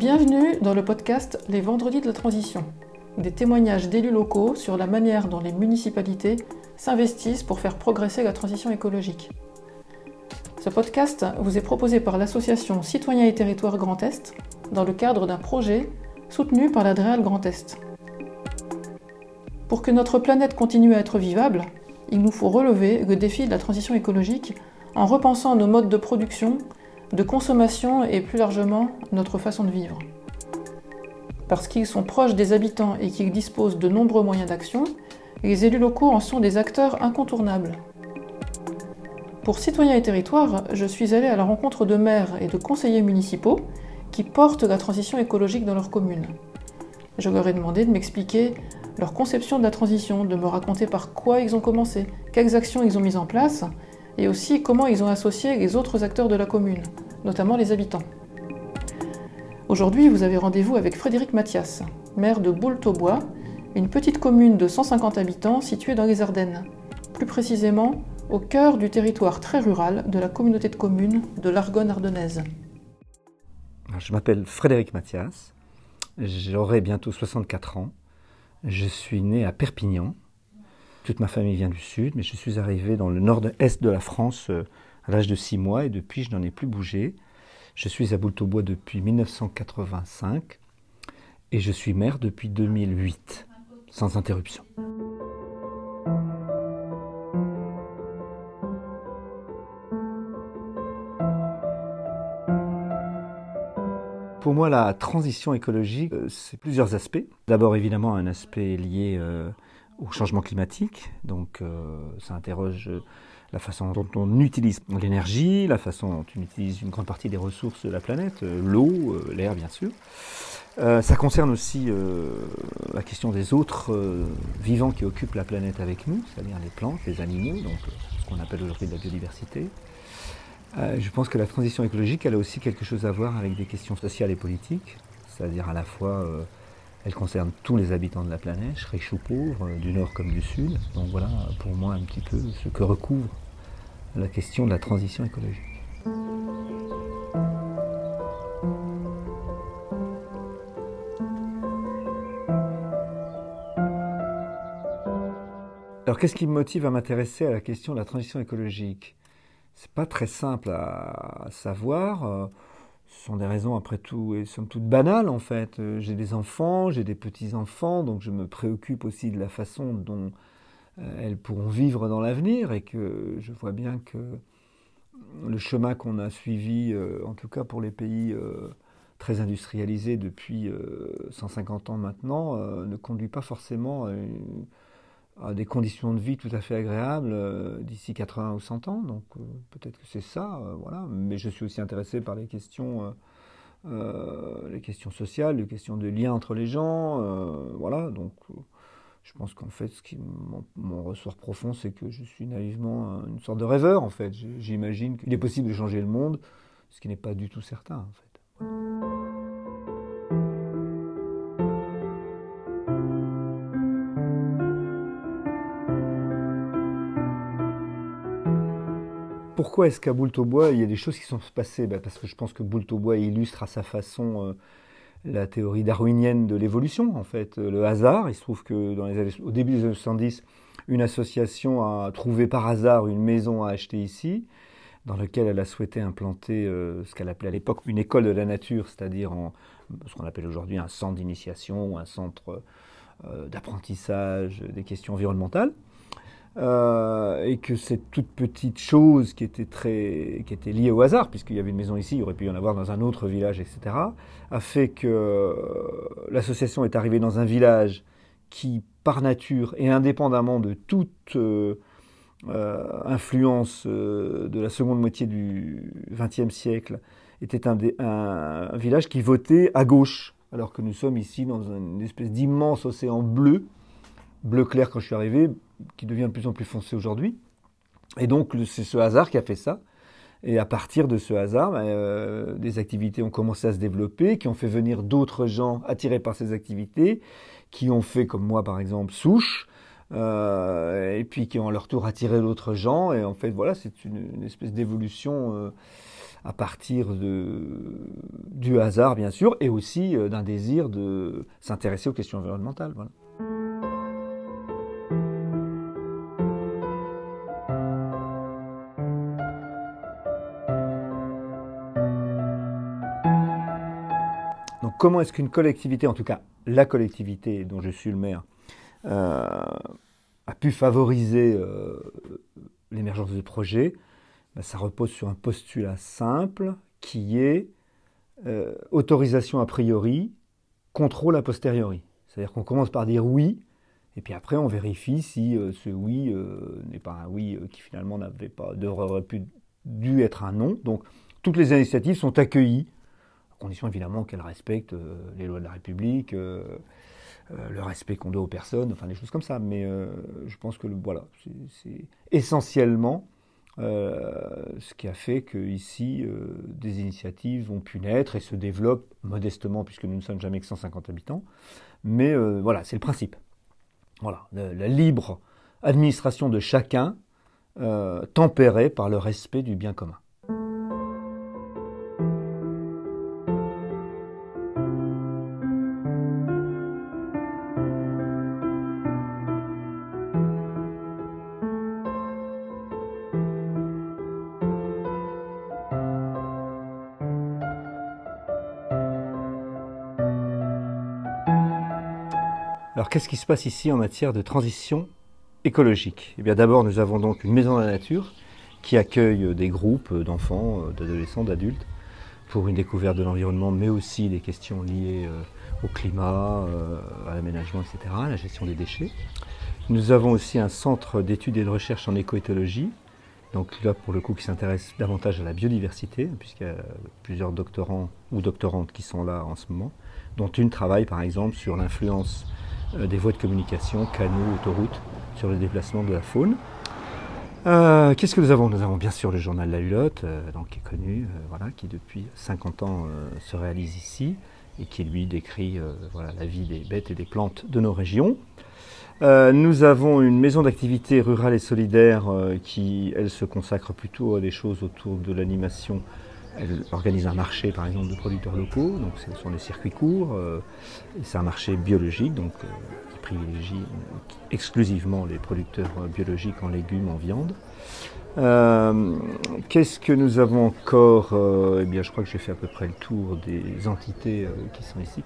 Bienvenue dans le podcast Les Vendredis de la Transition, des témoignages d'élus locaux sur la manière dont les municipalités s'investissent pour faire progresser la transition écologique. Ce podcast vous est proposé par l'association Citoyens et Territoires Grand Est dans le cadre d'un projet soutenu par l'Adréal Grand Est. Pour que notre planète continue à être vivable, il nous faut relever le défi de la transition écologique en repensant nos modes de production, de consommation et plus largement notre façon de vivre. Parce qu'ils sont proches des habitants et qu'ils disposent de nombreux moyens d'action, les élus locaux en sont des acteurs incontournables. Pour Citoyens et Territoires, je suis allée à la rencontre de maires et de conseillers municipaux qui portent la transition écologique dans leur commune. Je leur ai demandé de m'expliquer leur conception de la transition, de me raconter par quoi ils ont commencé, quelles actions ils ont mises en place, et aussi comment ils ont associé les autres acteurs de la commune, notamment les habitants. Aujourd'hui, vous avez rendez-vous avec Frédéric Mathias, maire de Boultaubois, une petite commune de 150 habitants située dans les Ardennes, plus précisément au cœur du territoire très rural de la communauté de communes de l'Argonne ardennaise. Je m'appelle Frédéric Mathias, j'aurai bientôt 64 ans. Je suis né à Perpignan. Toute ma famille vient du sud, mais je suis arrivé dans le nord-est de la France euh, à l'âge de 6 mois et depuis je n'en ai plus bougé. Je suis à Boultaubois depuis 1985 et je suis maire depuis 2008, sans interruption. Pour moi, la transition écologique, euh, c'est plusieurs aspects. D'abord, évidemment, un aspect lié euh, au changement climatique. Donc, euh, ça interroge la façon dont on utilise l'énergie, la façon dont on utilise une grande partie des ressources de la planète, l'eau, l'air, bien sûr. ça concerne aussi la question des autres vivants qui occupent la planète avec nous, c'est-à-dire les plantes, les animaux, donc ce qu'on appelle aujourd'hui la biodiversité. Euh, je pense que la transition écologique, elle a aussi quelque chose à voir avec des questions sociales et politiques, c'est-à-dire à la fois, euh, elle concerne tous les habitants de la planète, riches ou pauvres, euh, du nord comme du sud. Donc voilà, pour moi, un petit peu ce que recouvre la question de la transition écologique. Alors qu'est-ce qui me motive à m'intéresser à la question de la transition écologique? C'est pas très simple à, savoir. Euh, ce sont des raisons, après tout, et somme toute banales, en fait. Euh, j'ai des enfants, j'ai des petits-enfants, donc je me préoccupe aussi de la façon dont euh, elles pourront vivre dans l'avenir, et que je vois bien que le chemin qu'on a suivi, en tout cas pour les pays très industrialisés depuis 150 ans maintenant, ne conduit pas forcément à une à des conditions de vie tout à fait agréables euh, d'ici 80 ou 100 ans. Donc euh, peut-être que c'est ça, euh, voilà. Mais je suis aussi intéressé par les questions, les questions sociales, les questions de lien entre les gens, voilà. Donc je pense qu'en fait, ce qui mon, ressort profond, c'est que je suis naïvement une sorte de rêveur, en fait. J'imagine qu'il est possible de changer le monde, ce qui n'est pas du tout certain. Pourquoi est-ce qu'à Boultaubois, il y a des choses qui sont passées? Ben, Parce que je pense que Boultaubois illustre à sa façon euh, la théorie darwinienne de l'évolution, en fait. Euh, le hasard, il se trouve que au début des années 70, une association a trouvé par hasard une maison à acheter ici, dans laquelle elle a souhaité implanter euh, ce qu'elle appelait à l'époque une école de la nature, c'est-à-dire ce qu'on appelle aujourd'hui un centre d'initiation ou un centre d'apprentissage des questions environnementales. Euh, et que cette toute petite chose qui était, très, qui était liée au hasard, puisqu'il y avait une maison ici, il aurait pu y en avoir dans un autre village, etc., a fait que euh, l'association est arrivée dans un village qui, par nature et indépendamment de toute euh, influence de la seconde moitié du XXe siècle, était un, un, village qui votait à gauche, alors que nous sommes ici dans une espèce d'immense océan bleu, bleu clair quand je suis arrivé, qui devient de plus en plus foncé aujourd'hui. Et donc, c'est ce hasard qui a fait ça. Et à partir de ce hasard, ben, euh, des activités ont commencé à se développer, qui ont fait venir d'autres gens attirés par ces activités, qui ont fait, comme moi par exemple, souche, et puis qui ont à leur tour attiré d'autres gens. Et en fait, voilà, c'est une, espèce d'évolution à partir de, du hasard, bien sûr, et aussi d'un désir de s'intéresser aux questions environnementales. Comment est-ce qu'une collectivité, en tout cas la collectivité dont je suis le maire, euh, a pu favoriser euh, l'émergence de projets ben, Ça repose sur un postulat simple qui est euh, autorisation a priori, contrôle a posteriori. C'est-à-dire qu'on commence par dire oui, et puis après on vérifie si ce oui n'est pas un oui qui finalement n'avait pas, dû être un non. Donc toutes les initiatives sont accueillies condition évidemment qu'elle respecte euh, les lois de la République, euh, euh, le respect qu'on doit aux personnes, enfin des choses comme ça. Mais je pense que voilà, c'est essentiellement ce qui a fait qu'ici, des initiatives ont pu naître et se développent modestement, puisque nous ne sommes jamais que 150 habitants. Mais voilà, c'est le principe. Voilà, la, libre administration de chacun, tempérée par le respect du bien commun. Alors qu'est-ce qui se passe ici en matière de transition écologique? Eh bien d'abord nous avons donc une maison de la nature qui accueille des groupes d'enfants, d'adolescents, d'adultes pour une découverte de l'environnement mais aussi des questions liées euh, au climat, euh, à l'aménagement, etc., à la gestion des déchets. Nous avons aussi un centre d'études et de recherche en écoéthologie, donc là pour le coup qui s'intéresse davantage à la biodiversité, puisqu'il y a plusieurs doctorants ou doctorantes qui sont là en ce moment, dont une travaille par exemple sur l'influence euh, des voies de communication, canaux, autoroutes, sur le déplacement de la faune. Euh, qu'est-ce que nous avons? Nous avons bien sûr le journal La Hulotte, euh, donc, qui est connu, voilà, qui depuis 50 ans se réalise ici et qui lui décrit voilà, la vie des bêtes et des plantes de nos régions. nous avons une maison d'activité rurale et solidaire qui, elle, se consacre plutôt à des choses autour de l'animation elle organise un marché, par exemple, de producteurs locaux, donc ce sont des circuits courts. Euh, c'est un marché biologique, donc euh, qui privilégie exclusivement les producteurs euh, biologiques en légumes, en viande. Qu'est-ce que nous avons encore Eh bien, je crois que j'ai fait à peu près le tour des entités qui sont ici.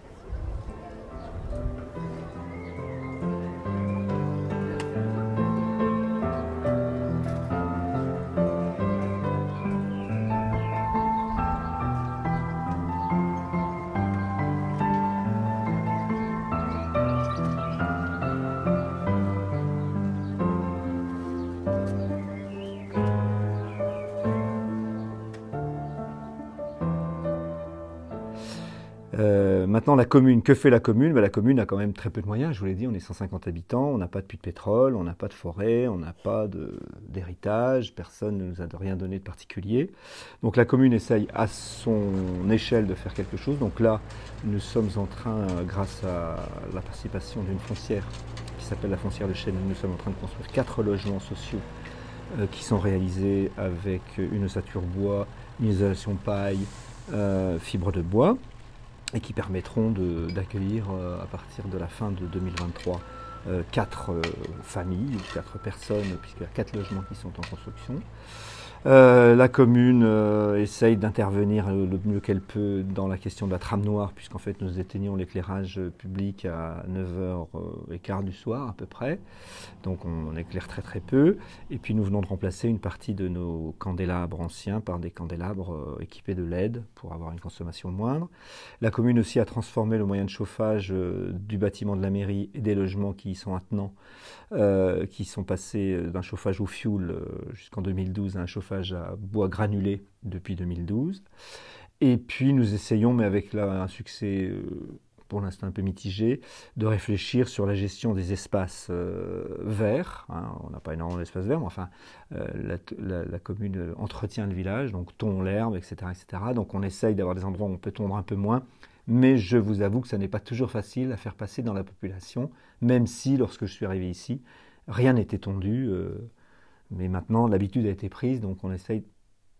Maintenant, la commune, que fait la commune? Ben, La commune a quand même très peu de moyens. Je vous l'ai dit, on est 150 habitants, on n'a pas de puits de pétrole, on n'a pas de forêt, on n'a pas d'héritage, personne ne nous a rien donné de particulier. Donc la commune essaye à son échelle de faire quelque chose. Donc là, nous sommes en train, grâce à la participation d'une foncière qui s'appelle la foncière de Chêne, nous sommes en train de construire quatre logements sociaux euh, qui sont réalisés avec une ossature bois, une isolation paille, euh, fibre de bois et qui permettront d'accueillir euh, à partir de la fin de 2023 euh, quatre euh, familles, quatre personnes, puisqu'il y a quatre logements qui sont en construction. Euh, la commune euh, essaye d'intervenir le mieux qu'elle peut dans la question de la trame noire, puisqu'en fait nous éteignons l'éclairage public à 9h15 du soir à peu près. Donc on, éclaire très très peu. Et puis nous venons de remplacer une partie de nos candélabres anciens par des candélabres euh, équipés de LED pour avoir une consommation moindre. La commune aussi a transformé le moyen de chauffage du bâtiment de la mairie et des logements qui y sont attenants, qui sont passés d'un chauffage au fioul jusqu'en 2012 à un chauffage à bois granulé depuis 2012. Et puis nous essayons, mais avec un succès euh, pour l'instant un peu mitigé, de réfléchir sur la gestion des espaces euh, verts. Hein. On n'a pas énormément d'espaces verts, mais enfin, euh, la, commune entretient le village, donc tond l'herbe, etc., etc. Donc on essaye d'avoir des endroits où on peut tondre un peu moins, mais je vous avoue que ça n'est pas toujours facile à faire passer dans la population, même si lorsque je suis arrivé ici, Rien n'est étendu, mais maintenant l'habitude a été prise, donc on essaye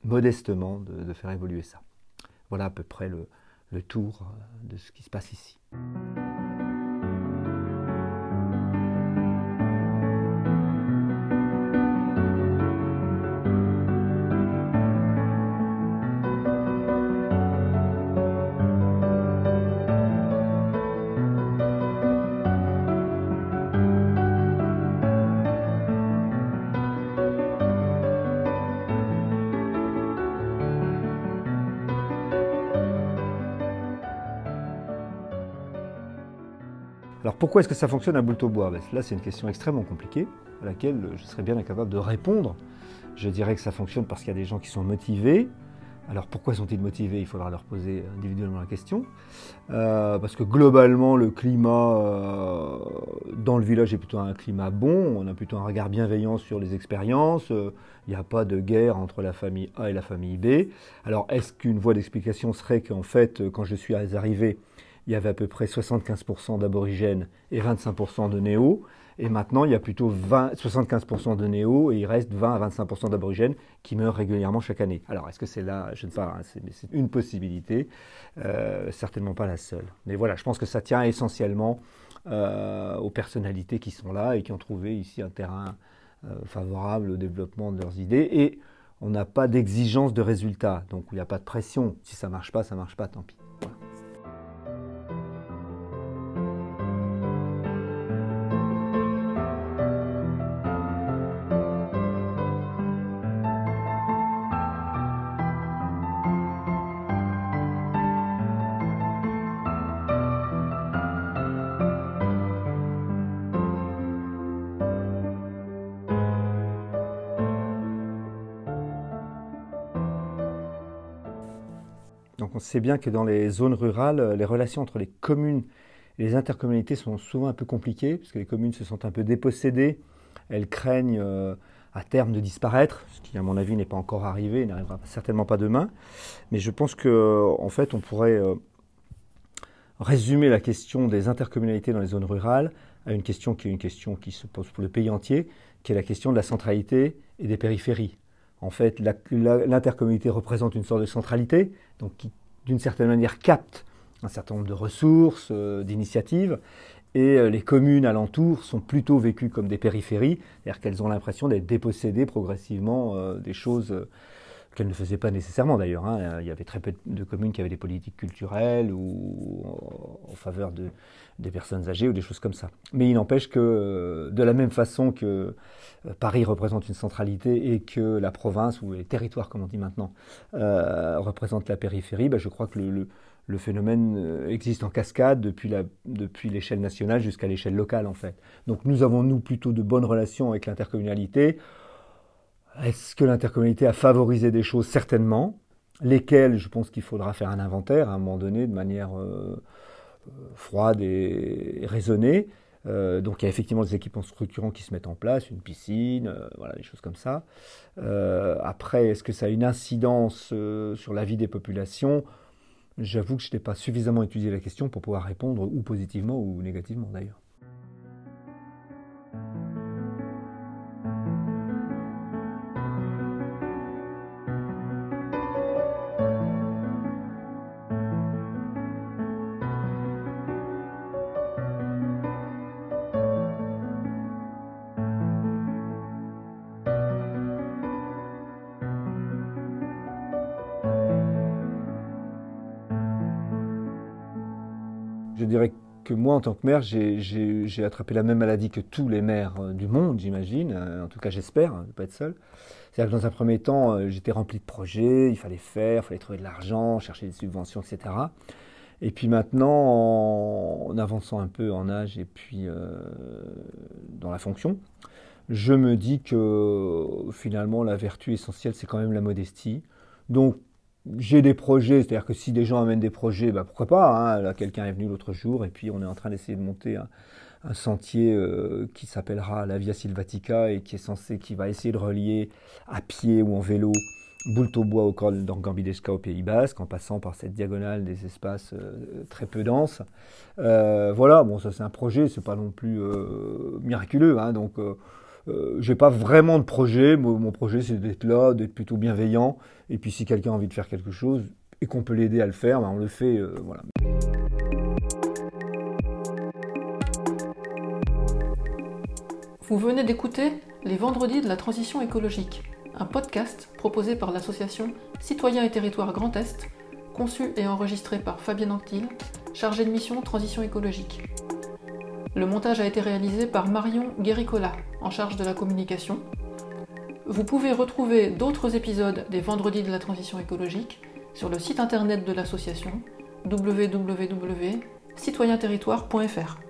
modestement de, faire évoluer ça. Voilà à peu près le tour de ce qui se passe ici. Pourquoi est-ce que ça fonctionne à Boulot-Bois ben, Là, c'est une question extrêmement compliquée à laquelle je serais bien incapable de répondre. Je dirais que ça fonctionne parce qu'il y a des gens qui sont motivés. Alors pourquoi sont-ils motivés? Il faudra leur poser individuellement la question. Euh, parce que globalement, le climat euh, dans le village est plutôt un climat bon. On a plutôt un regard bienveillant sur les expériences. Il n'y a pas de guerre entre la famille A et la famille B. Alors est-ce qu'une voie d'explication serait qu'en fait, quand je suis arrivé, il y avait à peu près 75% d'aborigènes et 25% de néo. Et maintenant, il y a plutôt 75% de néo et il reste 20 à 25% d'aborigènes qui meurent régulièrement chaque année. Alors, est-ce que c'est là Je ne sais pas, hein, c'est une possibilité, euh, certainement pas la seule. Mais voilà, je pense que ça tient essentiellement euh, aux personnalités qui sont là et qui ont trouvé ici un terrain euh, favorable au développement de leurs idées. Et on n'a pas d'exigence de résultat, donc il n'y a pas de pression. Si ça ne marche pas, ça ne marche pas, tant pis. Donc sait bien que dans les zones rurales, euh, les relations entre les communes et les intercommunalités sont souvent un peu compliquées, parce que les communes se sentent un peu dépossédées, elles craignent euh, à terme de disparaître, ce qui à mon avis n'est pas encore arrivé, n'arrivera certainement pas demain. Mais je pense qu'en en fait on pourrait euh, résumer la question des intercommunalités dans les zones rurales à une question qui est une question qui se pose pour le pays entier, qui est la question de la centralité et des périphéries. En fait, l'intercommunalité représente une sorte de centralité, donc qui, d'une certaine manière, capte un certain nombre de ressources, euh, d'initiatives, et euh, les communes alentours sont plutôt vécues comme des périphéries, c'est-à-dire qu'elles ont l'impression d'être dépossédées progressivement euh, des choses qu'elles ne faisaient pas nécessairement d'ailleurs. Hein. Il y avait très peu de communes qui avaient des politiques culturelles ou en faveur de, des personnes âgées ou des choses comme ça. Mais il n'empêche que de la même façon que Paris représente une centralité et que la province, ou les territoires comme on dit maintenant, euh, représentent la périphérie, ben, je crois que le, le, phénomène euh, existe en cascade depuis, la, depuis l'échelle nationale jusqu'à l'échelle locale en fait. Donc nous avons nous plutôt de bonnes relations avec l'intercommunalité. Est-ce que l'intercommunalité a favorisé des choses? Certainement. Lesquelles, je pense qu'il faudra faire un inventaire à un moment donné de manière euh, froide et raisonnée. Euh, donc il y a effectivement des équipements structurants qui se mettent en place, une piscine, euh, voilà, des choses comme ça. Euh, après, est-ce que ça a une incidence sur la vie des populations? J'avoue que je n'ai pas suffisamment étudié la question pour pouvoir répondre ou positivement ou négativement d'ailleurs. Je dirais que moi, en tant que maire, j'ai attrapé la même maladie que tous les maires euh, du monde, j'imagine. Euh, en tout cas, j'espère, hein, ne pas être seul. C'est-à-dire que dans un premier temps, euh, j'étais rempli de projets, il fallait faire, il fallait trouver de l'argent, chercher des subventions, etc. Et puis maintenant, en, avançant un peu en âge et puis dans la fonction, je me dis que finalement, la vertu essentielle, c'est quand même la modestie. Donc, j'ai des projets, c'est-à-dire que si des gens amènent des projets, bah pourquoi pas. Hein. Là, quelqu'un est venu l'autre jour et puis on est en train d'essayer de monter un, sentier euh, qui s'appellera la Via Silvatica et qui est censé, qui va essayer de relier à pied ou en vélo Boult au bois au col d'Orgambidesca au Pays Basque, en passant par cette diagonale des espaces très peu denses. voilà, bon, ça c'est un projet, c'est pas non plus miraculeux, hein, donc euh, j'ai pas vraiment de projet. Mon, projet, c'est d'être là, d'être plutôt bienveillant. Et puis, si quelqu'un a envie de faire quelque chose et qu'on peut l'aider à le faire, ben, on le fait. Euh. Vous venez d'écouter Les Vendredis de la Transition écologique, un podcast proposé par l'association Citoyens et Territoires Grand Est, conçu et enregistré par Fabienne Anctil, chargée de mission Transition écologique. Le montage a été réalisé par Marion Guéricola, en charge de la communication. Vous pouvez retrouver d'autres épisodes des Vendredis de la transition écologique sur le site internet de l'association www.citoyenterritoire.fr.